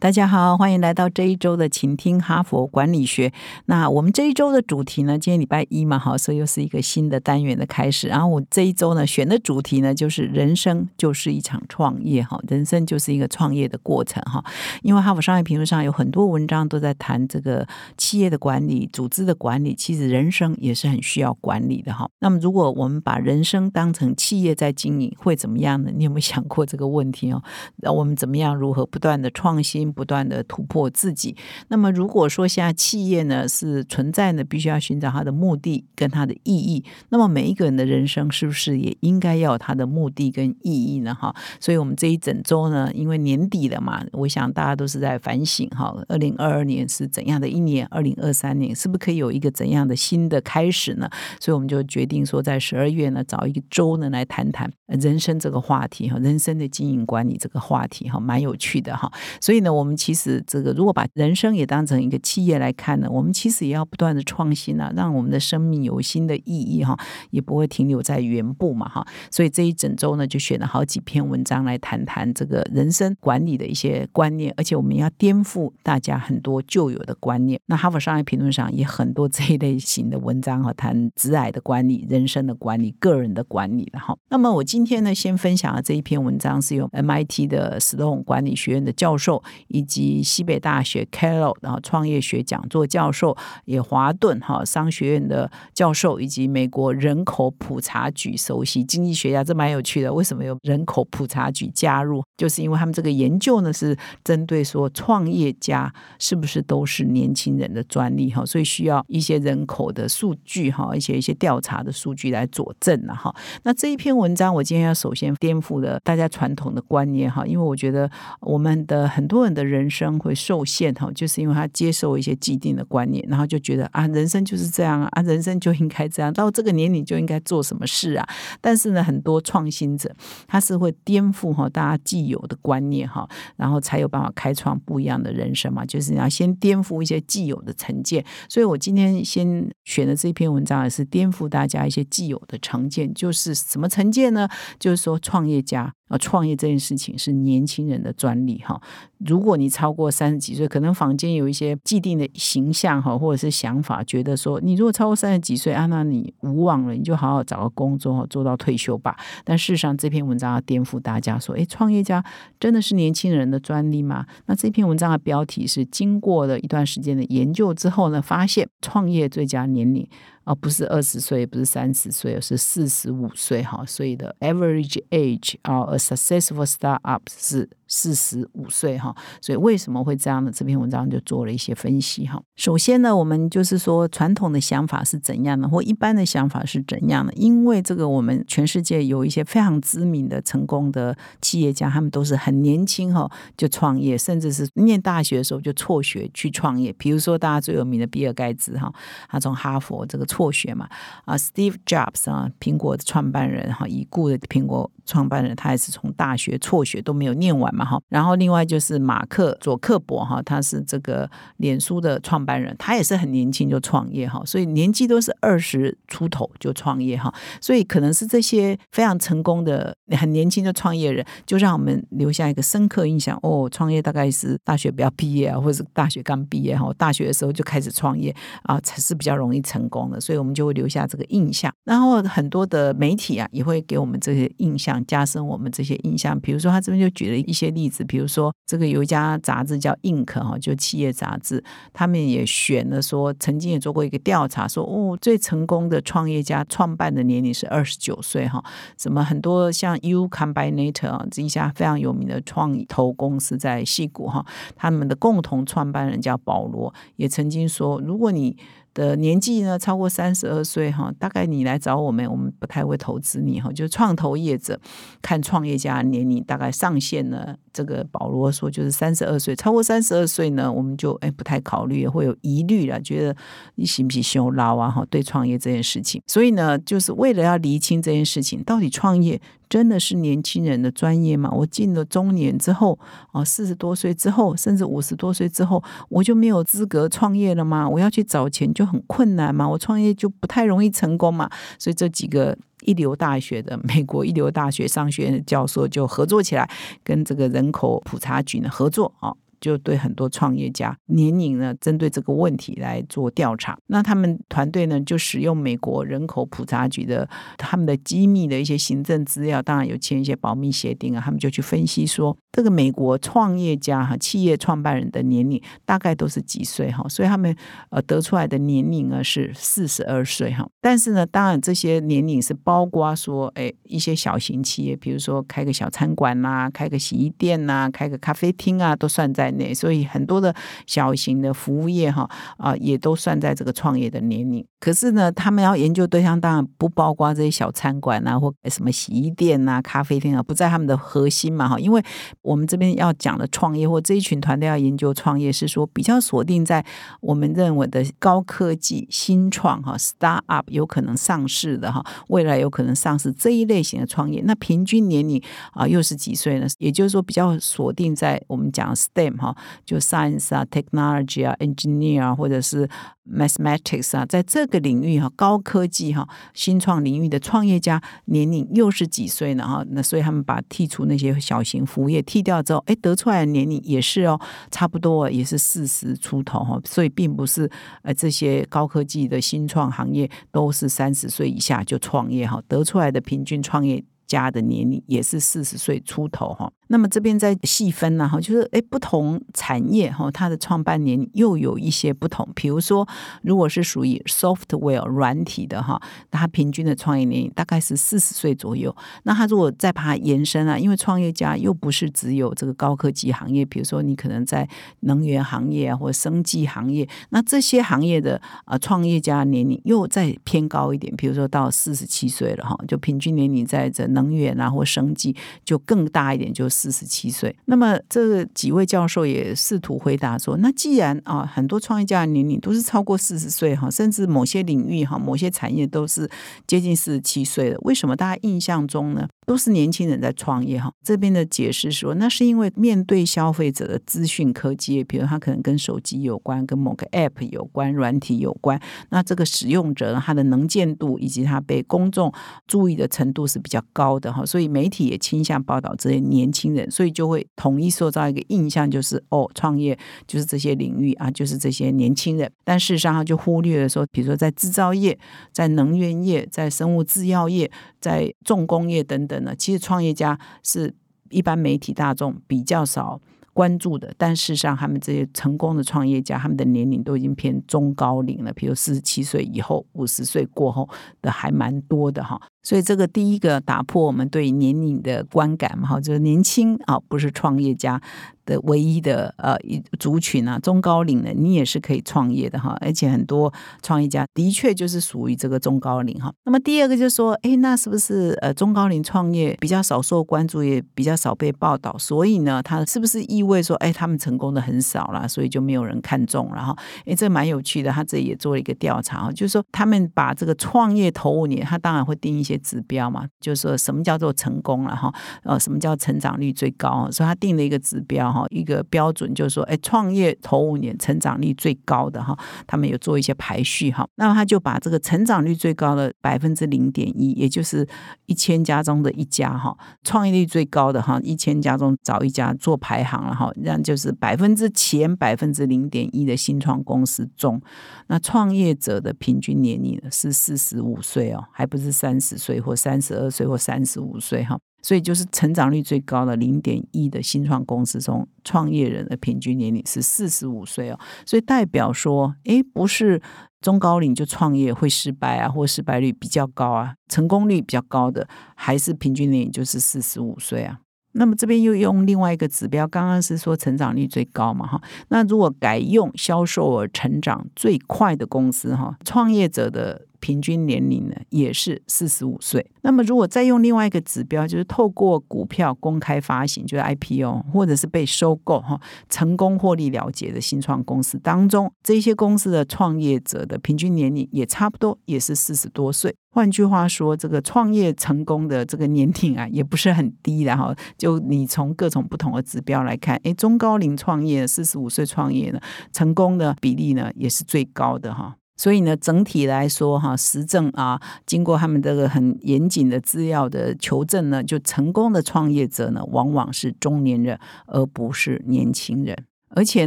大家好，欢迎来到这一周的请听哈佛管理学。那我们这一周的主题呢，今天礼拜一嘛，好，所以又是一个新的单元的开始。然后我这一周呢选的主题呢，就是人生就是一场创业哈，人生就是一个创业的过程哈。因为哈佛商业评论上有很多文章都在谈这个企业的管理、组织的管理，其实人生也是很需要管理的哈。那么如果我们把人生当成企业在经营，会怎么样呢？你有没有想过这个问题哦？那我们怎么样如何不断的创新？不断的突破自己。那么，如果说现在企业呢是存在呢，必须要寻找它的目的跟它的意义。那么，每一个人的人生是不是也应该要有它的目的跟意义呢？哈，所以我们这一整周呢，因为年底了嘛，我想大家都是在反省哈，二零二二年是怎样的一年？二零二三年是不是可以有一个怎样的新的开始呢？所以我们就决定说，在十二月呢，找一个周呢来谈谈人生这个话题哈，人生的经营管理这个话题哈，蛮有趣的哈。所以呢，我们其实这个如果把人生也当成一个企业来看呢，我们其实也要不断的创新啊，让我们的生命有新的意义哈，也不会停留在原步嘛哈。所以这一整周呢，就选了好几篇文章来谈谈这个人生管理的一些观念，而且我们要颠覆大家很多旧有的观念。那哈佛商业评论上也很多这一类型的文章哈，谈直癌的管理、人生的管理、个人的管理的哈。那么我今天呢，先分享的这一篇文章是由 MIT 的 Stone 管理学院的教授以及西北大学 Kellogg 然后创业学讲座教授，也华顿哈商学院的教授，以及美国人口普查局首席经济学家，这蛮有趣的。为什么有人口普查局加入？就是因为他们这个研究呢是针对说创业家是不是都是年轻人的专利哈，所以需要一些人口的数据哈，一些一些调查的数据来佐证了哈。那这一篇文章，我今天要首先颠覆了大家传统的观念哈，因为我觉得我们的很多人的人生会受限哈，就是因为他接受一些既定的观念，然后就觉得啊，人生就是这样啊，人生就应该这样，到这个年龄就应该做什么事啊。但是呢，很多创新者他是会颠覆哈大家既有的观念哈，然后才有办法开创不一样的人生嘛。就是你要先颠覆一些既有的成见，所以我今天先选的这篇文章也是颠覆大家一些既有的成见，就是什么成见呢？就是说创业家。啊，创业这件事情是年轻人的专利哈。如果你超过三十几岁，可能坊间有一些既定的形象哈，或者是想法，觉得说你如果超过三十几岁啊，那你无望了，你就好好找个工作做到退休吧。但事实上，这篇文章要颠覆大家说，诶，创业家真的是年轻人的专利吗？那这篇文章的标题是经过了一段时间的研究之后呢，发现创业最佳年龄。啊，不是二十岁，不是三十岁，是四十五岁哈。所以的 average age of a successful startup 是。四十五岁哈，所以为什么会这样呢？这篇文章就做了一些分析哈。首先呢，我们就是说传统的想法是怎样的，或一般的想法是怎样的？因为这个，我们全世界有一些非常知名的成功的企业家，他们都是很年轻哈就创业，甚至是念大学的时候就辍学去创业。比如说大家最有名的比尔盖茨哈，他从哈佛这个辍学嘛啊，Steve Jobs 啊，苹果的创办人哈，已故的苹果创办人，他也是从大学辍学都没有念完。嘛哈，然后另外就是马克佐克伯哈，他是这个脸书的创办人，他也是很年轻就创业哈，所以年纪都是二十出头就创业哈，所以可能是这些非常成功的很年轻的创业人，就让我们留下一个深刻印象哦，创业大概是大学不要毕业啊，或者是大学刚毕业哈，大学的时候就开始创业啊，才是比较容易成功的，所以我们就会留下这个印象。然后很多的媒体啊，也会给我们这些印象，加深我们这些印象。比如说他这边就举了一些。例子，比如说这个有一家杂志叫《Ink》哈，就企业杂志，他们也选了说，曾经也做过一个调查，说哦，最成功的创业家创办的年龄是二十九岁哈。什么很多像 U Combinator 啊，这一家非常有名的创投公司在戏谷哈，他们的共同创办人叫保罗，也曾经说，如果你的年纪呢超过三十二岁哈，大概你来找我们，我们不太会投资你哈。就是创投业者看创业家年龄大概上限呢，这个保罗说就是三十二岁，超过三十二岁呢，我们就哎不太考虑，会有疑虑了，觉得你行不行修捞啊哈？对创业这件事情，所以呢，就是为了要厘清这件事情，到底创业真的是年轻人的专业吗？我进了中年之后，哦，四十多岁之后，甚至五十多岁之后，我就没有资格创业了吗？我要去找钱就很困难吗？我创业就不太容易成功嘛？所以这几个一流大学的美国一流大学商学院的教授就合作起来，跟这个人口普查局呢合作啊。就对很多创业家年龄呢，针对这个问题来做调查。那他们团队呢，就使用美国人口普查局的他们的机密的一些行政资料，当然有签一些保密协定啊。他们就去分析说，这个美国创业家哈，企业创办人的年龄大概都是几岁哈？所以他们呃得出来的年龄呢是四十二岁哈。但是呢，当然这些年龄是包括说，哎，一些小型企业，比如说开个小餐馆呐，开个洗衣店呐，开个咖啡厅啊，都算在。所以很多的小型的服务业哈啊，也都算在这个创业的年龄。可是呢，他们要研究对象当然不包括这些小餐馆啊，或什么洗衣店啊、咖啡店啊，不在他们的核心嘛哈。因为我们这边要讲的创业或这一群团队要研究创业，是说比较锁定在我们认为的高科技新创哈，start up 有可能上市的哈，未来有可能上市这一类型的创业。那平均年龄啊，又是几岁呢？也就是说，比较锁定在我们讲 STEM。哈，就 science 啊，technology 啊，engineer 啊，或者是 mathematics 啊，在这个领域哈，高科技哈，新创领域的创业家年龄又是几岁呢？哈，那所以他们把剔除那些小型服务业剔掉之后，哎，得出来的年龄也是哦，差不多也是四十出头哈，所以并不是呃这些高科技的新创行业都是三十岁以下就创业哈，得出来的平均创业家的年龄也是四十岁出头哈。那么这边再细分呢，哈，就是哎，不同产业哈，它的创办年又有一些不同。比如说，如果是属于 software 软体的哈，那它平均的创业年龄大概是四十岁左右。那它如果再把它延伸啊，因为创业家又不是只有这个高科技行业，比如说你可能在能源行业啊，或生技行业，那这些行业的啊创业家年龄又再偏高一点，比如说到四十七岁了哈，就平均年龄在这能源啊或生技就更大一点，就。四十七岁，那么这几位教授也试图回答说：，那既然啊，很多创业家的年龄都是超过四十岁哈，甚至某些领域哈，某些产业都是接近四十七岁了，为什么大家印象中呢？都是年轻人在创业哈，这边的解释说，那是因为面对消费者的资讯科技，比如他可能跟手机有关，跟某个 App 有关，软体有关，那这个使用者他的能见度以及他被公众注意的程度是比较高的哈，所以媒体也倾向报道这些年轻所以就会统一塑造一个印象，就是哦，创业就是这些领域啊，就是这些年轻人，但事实上他就忽略了说，比如说在制造业、在能源业、在生物制药业、在重工业等等呢。其实创业家是一般媒体大众比较少关注的，但事实上，他们这些成功的创业家，他们的年龄都已经偏中高龄了，比如四十七岁以后、五十岁过后的还蛮多的哈。所以这个第一个打破我们对年龄的观感嘛，哈，就是年轻啊，不是创业家。的唯一的呃一族群啊，中高龄的你也是可以创业的哈，而且很多创业家的确就是属于这个中高龄哈。那么第二个就是说，哎，那是不是呃中高龄创业比较少受关注，也比较少被报道？所以呢，它是不是意味说，哎，他们成功的很少了，所以就没有人看中？然后，哎，这蛮有趣的，他这里也做了一个调查，就是说他们把这个创业头五年，他当然会定一些指标嘛，就是说什么叫做成功了哈，呃，什么叫成长率最高？所以他定了一个指标哈。一个标准就是说，哎，创业头五年成长率最高的哈，他们有做一些排序哈，那么他就把这个成长率最高的百分之零点一，也就是一千家中的一家哈，创业率最高的哈，一千家中找一家做排行了哈，这样就是百分之前百分之零点一的新创公司中，那创业者的平均年龄是四十五岁哦，还不是三十岁或三十二岁或三十五岁哈。所以就是成长率最高的零点一的新创公司中，创业人的平均年龄是四十五岁哦。所以代表说，诶，不是中高龄就创业会失败啊，或失败率比较高啊，成功率比较高的还是平均年龄就是四十五岁啊。那么这边又用另外一个指标，刚刚是说成长率最高嘛，哈。那如果改用销售额成长最快的公司，哈，创业者的。平均年龄呢也是四十五岁。那么如果再用另外一个指标，就是透过股票公开发行，就是 IPO，或者是被收购哈，成功获利了结的新创公司当中，这些公司的创业者的平均年龄也差不多也是四十多岁。换句话说，这个创业成功的这个年龄啊，也不是很低的哈。就你从各种不同的指标来看，哎，中高龄创业四十五岁创业呢，成功的比例呢也是最高的哈。所以呢，整体来说哈，实证啊，经过他们这个很严谨的资料的求证呢，就成功的创业者呢，往往是中年人，而不是年轻人。而且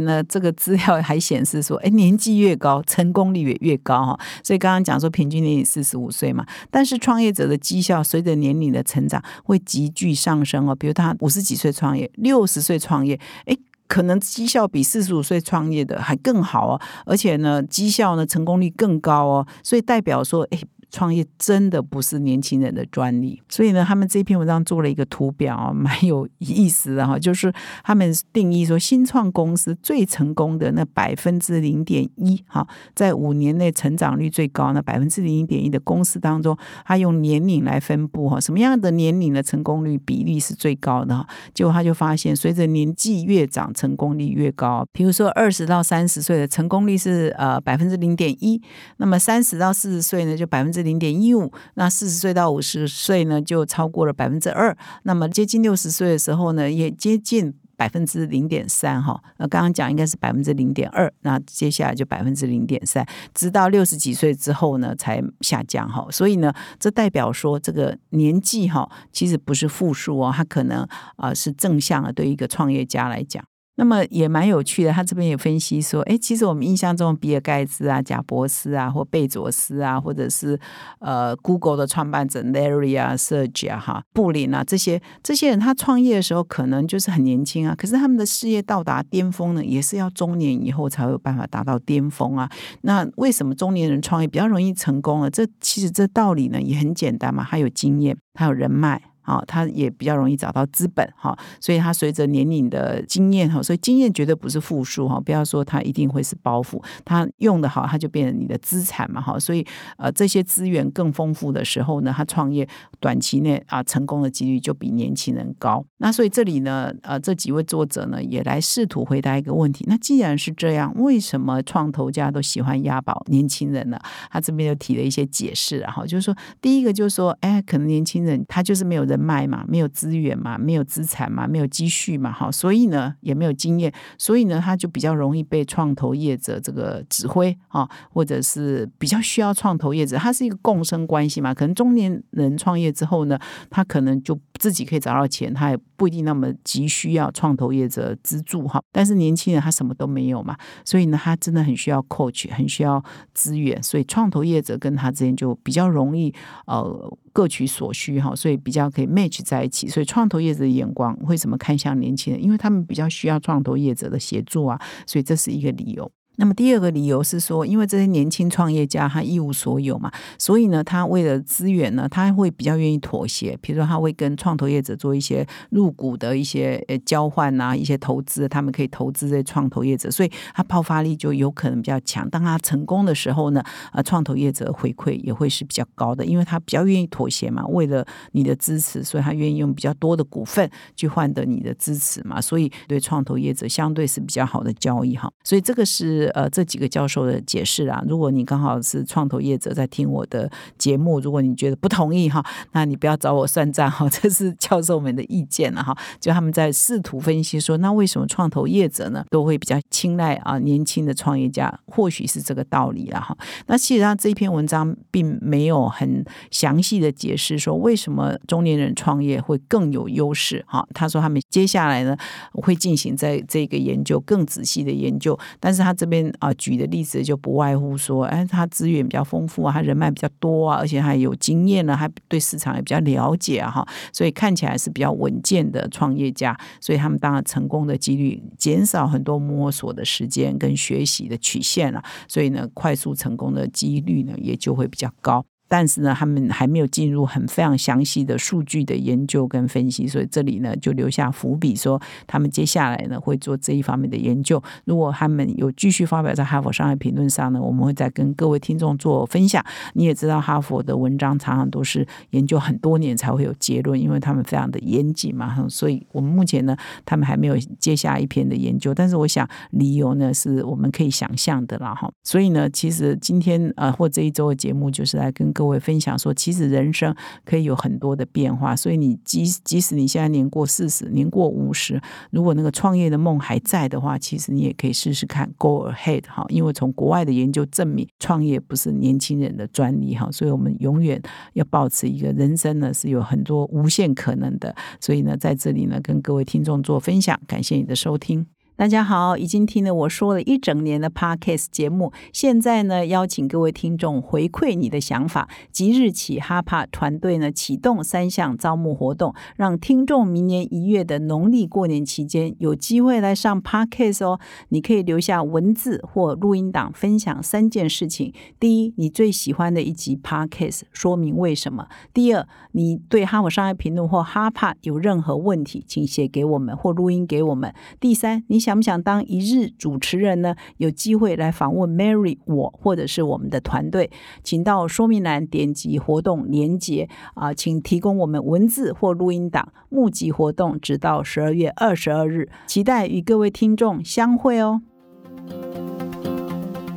呢，这个资料还显示说，哎，年纪越高，成功率也越高哈。所以刚刚讲说，平均年龄四十五岁嘛，但是创业者的绩效随着年龄的成长会急剧上升哦。比如他五十几岁创业，六十岁创业，哎，可能绩效比四十五岁创业的还更好哦。而且呢，绩效呢，成功率更高哦。所以代表说，哎。创业真的不是年轻人的专利，所以呢，他们这篇文章做了一个图表，蛮有意思的哈。就是他们定义说，新创公司最成功的那百分之零点一哈，在五年内成长率最高那百分之零点一的公司当中，他用年龄来分布哈，什么样的年龄的成功率比例是最高的哈？结果他就发现，随着年纪越长，成功率越高。比如说二十到三十岁的成功率是呃百分之零点一，那么三十到四十岁呢，就百分之零点一五，那四十岁到五十岁呢，就超过了百分之二。那么接近六十岁的时候呢，也接近百分之零点三哈。那刚刚讲应该是百分之零点二，那接下来就百分之零点三，直到六十几岁之后呢，才下降哈。所以呢，这代表说这个年纪哈，其实不是负数哦，它可能啊是正向的，对一个创业家来讲。那么也蛮有趣的，他这边也分析说，哎，其实我们印象中比尔盖茨啊、贾伯斯啊，或贝佐斯啊，或者是呃 Google 的创办者 Larry 啊、Serge 啊、哈布林啊这些这些人，他创业的时候可能就是很年轻啊，可是他们的事业到达巅峰呢，也是要中年以后才有办法达到巅峰啊。那为什么中年人创业比较容易成功呢？这其实这道理呢也很简单嘛，他有经验，他有人脉。啊，他也比较容易找到资本哈，所以他随着年龄的经验哈，所以经验绝对不是负数哈，不要说他一定会是包袱，他用的好，他就变成你的资产嘛哈，所以呃这些资源更丰富的时候呢，他创业短期内啊成功的几率就比年轻人高。那所以这里呢，呃这几位作者呢也来试图回答一个问题，那既然是这样，为什么创投家都喜欢押宝年轻人呢？他这边又提了一些解释，然后就是说，第一个就是说，哎，可能年轻人他就是没有。人脉嘛，没有资源嘛，没有资产嘛，没有积蓄嘛，哈，所以呢，也没有经验，所以呢，他就比较容易被创投业者这个指挥啊，或者是比较需要创投业者，他是一个共生关系嘛。可能中年人创业之后呢，他可能就自己可以找到钱，他也不一定那么急需要创投业者资助哈。但是年轻人他什么都没有嘛，所以呢，他真的很需要 coach，很需要资源，所以创投业者跟他之间就比较容易呃。各取所需哈，所以比较可以 match 在一起。所以创投业者的眼光会怎么看向年轻人？因为他们比较需要创投业者的协助啊，所以这是一个理由。那么第二个理由是说，因为这些年轻创业家他一无所有嘛，所以呢，他为了资源呢，他会比较愿意妥协。比如说，他会跟创投业者做一些入股的一些呃交换啊，一些投资，他们可以投资这些创投业者，所以他爆发力就有可能比较强。当他成功的时候呢，呃，创投业者回馈也会是比较高的，因为他比较愿意妥协嘛，为了你的支持，所以他愿意用比较多的股份去换得你的支持嘛，所以对创投业者相对是比较好的交易哈。所以这个是。呃，这几个教授的解释啊，如果你刚好是创投业者在听我的节目，如果你觉得不同意哈，那你不要找我算账哈，这是教授们的意见了哈。就他们在试图分析说，那为什么创投业者呢都会比较青睐啊年轻的创业家？或许是这个道理了哈。那其实上这篇文章并没有很详细的解释说为什么中年人创业会更有优势哈。他说他们接下来呢会进行在这个研究更仔细的研究，但是他这。边啊举的例子就不外乎说，哎，他资源比较丰富啊，他人脉比较多啊，而且还有经验呢，还对市场也比较了解啊，哈，所以看起来是比较稳健的创业家，所以他们当然成功的几率减少很多摸索的时间跟学习的曲线了，所以呢，快速成功的几率呢也就会比较高。但是呢，他们还没有进入很非常详细的数据的研究跟分析，所以这里呢就留下伏笔，说他们接下来呢会做这一方面的研究。如果他们有继续发表在《哈佛商业评论》上呢，我们会再跟各位听众做分享。你也知道，哈佛的文章常常都是研究很多年才会有结论，因为他们非常的严谨嘛。所以我们目前呢，他们还没有接下一篇的研究，但是我想理由呢是我们可以想象的了哈。所以呢，其实今天呃或这一周的节目就是来跟各各位分享说，其实人生可以有很多的变化。所以你即即使你现在年过四十，年过五十，如果那个创业的梦还在的话，其实你也可以试试看，Go ahead 哈。因为从国外的研究证明，创业不是年轻人的专利哈。所以我们永远要保持一个人生呢是有很多无限可能的。所以呢，在这里呢，跟各位听众做分享，感谢你的收听。大家好，已经听了我说了一整年的 podcast 节目，现在呢，邀请各位听众回馈你的想法。即日起，哈帕团队呢启动三项招募活动，让听众明年一月的农历过年期间有机会来上 podcast 哦。你可以留下文字或录音档，分享三件事情：第一，你最喜欢的一集 podcast，说明为什么；第二，你对哈姆商业评论或哈帕有任何问题，请写给我们或录音给我们；第三，你。想不想当一日主持人呢？有机会来访问 Mary 我，或者是我们的团队，请到说明栏点击活动连接啊，请提供我们文字或录音档。募集活动直到十二月二十二日，期待与各位听众相会哦。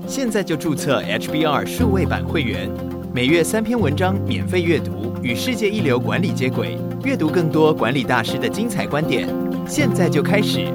现在就注册 HBR 数位版会员，每月三篇文章免费阅读，与世界一流管理接轨，阅读更多管理大师的精彩观点。现在就开始。